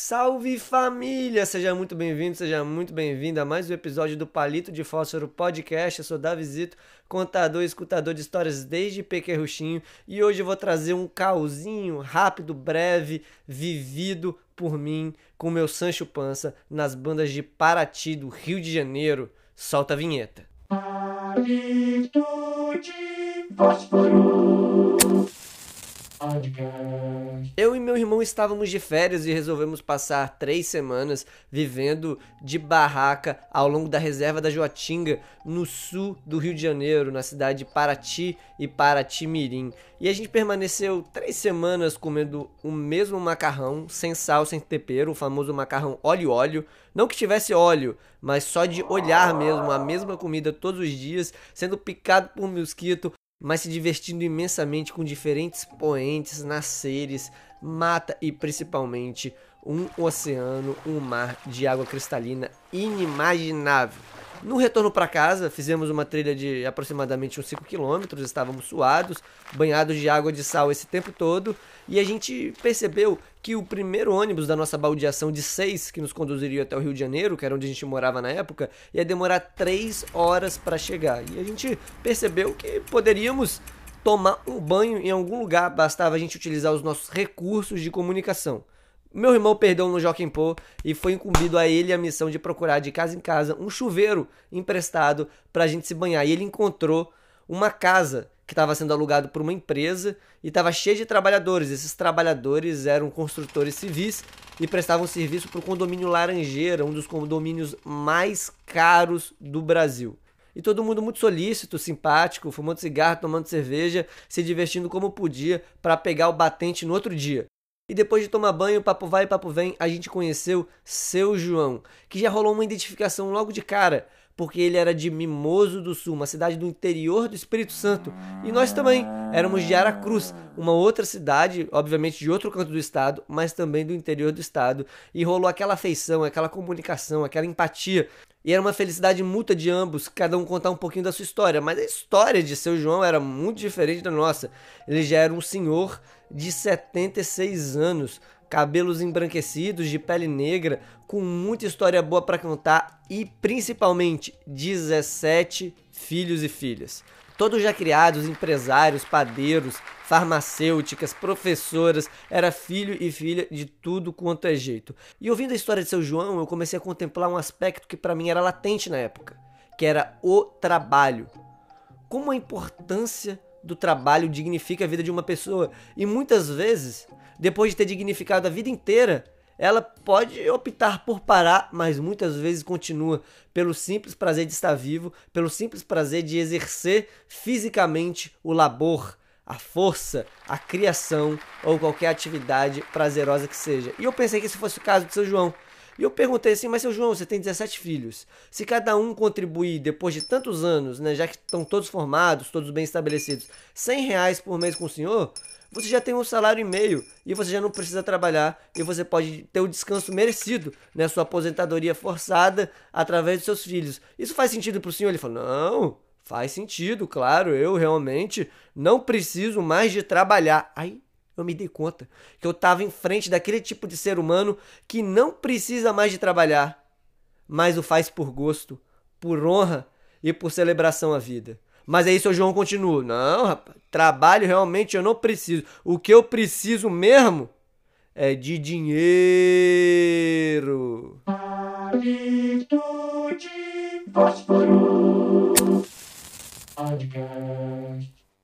Salve família! Seja muito bem-vindo, seja muito bem-vinda a mais um episódio do Palito de Fósforo Podcast. Eu sou Davizito, contador e escutador de histórias desde pequerruchinho e hoje eu vou trazer um cauzinho rápido, breve, vivido por mim com meu Sancho Pança nas bandas de Paraty do Rio de Janeiro. Solta a vinheta. Palito de Fósforo. Eu e meu irmão estávamos de férias e resolvemos passar três semanas vivendo de barraca ao longo da reserva da Joatinga, no sul do Rio de Janeiro, na cidade de Paraty e Paraty-Mirim. E a gente permaneceu três semanas comendo o mesmo macarrão, sem sal, sem tempero, o famoso macarrão óleo-óleo. Não que tivesse óleo, mas só de olhar mesmo a mesma comida todos os dias, sendo picado por mosquito, mas se divertindo imensamente com diferentes poentes, nasceres, mata e principalmente um oceano, um mar de água cristalina inimaginável. No retorno para casa, fizemos uma trilha de aproximadamente uns 5 km, estávamos suados, banhados de água de sal esse tempo todo, e a gente percebeu que o primeiro ônibus da nossa baldeação de 6, que nos conduziria até o Rio de Janeiro, que era onde a gente morava na época, ia demorar 3 horas para chegar. E a gente percebeu que poderíamos tomar um banho em algum lugar, bastava a gente utilizar os nossos recursos de comunicação. Meu irmão perdeu no Joaquim Pô e foi incumbido a ele a missão de procurar de casa em casa um chuveiro emprestado para a gente se banhar. E ele encontrou uma casa que estava sendo alugado por uma empresa e estava cheia de trabalhadores. Esses trabalhadores eram construtores civis e prestavam serviço para o condomínio Laranjeira, um dos condomínios mais caros do Brasil. E todo mundo muito solícito, simpático, fumando cigarro, tomando cerveja, se divertindo como podia para pegar o batente no outro dia. E depois de tomar banho, papo vai e papo vem, a gente conheceu seu João, que já rolou uma identificação logo de cara, porque ele era de Mimoso do Sul, uma cidade do interior do Espírito Santo. E nós também éramos de Aracruz, uma outra cidade, obviamente de outro canto do estado, mas também do interior do estado. E rolou aquela afeição, aquela comunicação, aquela empatia. E era uma felicidade mútua de ambos, cada um contar um pouquinho da sua história. Mas a história de seu João era muito diferente da nossa. Ele já era um senhor de 76 anos, cabelos embranquecidos, de pele negra, com muita história boa para contar e principalmente 17 filhos e filhas. Todos já criados, empresários, padeiros, farmacêuticas, professoras, era filho e filha de tudo quanto é jeito. E ouvindo a história de seu João, eu comecei a contemplar um aspecto que para mim era latente na época, que era o trabalho. Como a importância do trabalho dignifica a vida de uma pessoa. E muitas vezes, depois de ter dignificado a vida inteira, ela pode optar por parar, mas muitas vezes continua pelo simples prazer de estar vivo, pelo simples prazer de exercer fisicamente o labor, a força, a criação ou qualquer atividade prazerosa que seja. E eu pensei que esse fosse o caso de seu João. E eu perguntei assim, mas seu João, você tem 17 filhos. Se cada um contribuir depois de tantos anos, né, já que estão todos formados, todos bem estabelecidos, 100 reais por mês com o senhor, você já tem um salário e meio e você já não precisa trabalhar e você pode ter o descanso merecido, né, sua aposentadoria forçada através dos seus filhos. Isso faz sentido para o senhor? Ele falou, não, faz sentido, claro, eu realmente não preciso mais de trabalhar. Aí eu me dei conta que eu estava em frente daquele tipo de ser humano que não precisa mais de trabalhar, mas o faz por gosto, por honra e por celebração à vida. Mas aí seu João continua: Não, rapaz, trabalho realmente eu não preciso. O que eu preciso mesmo é de dinheiro. De fósforo.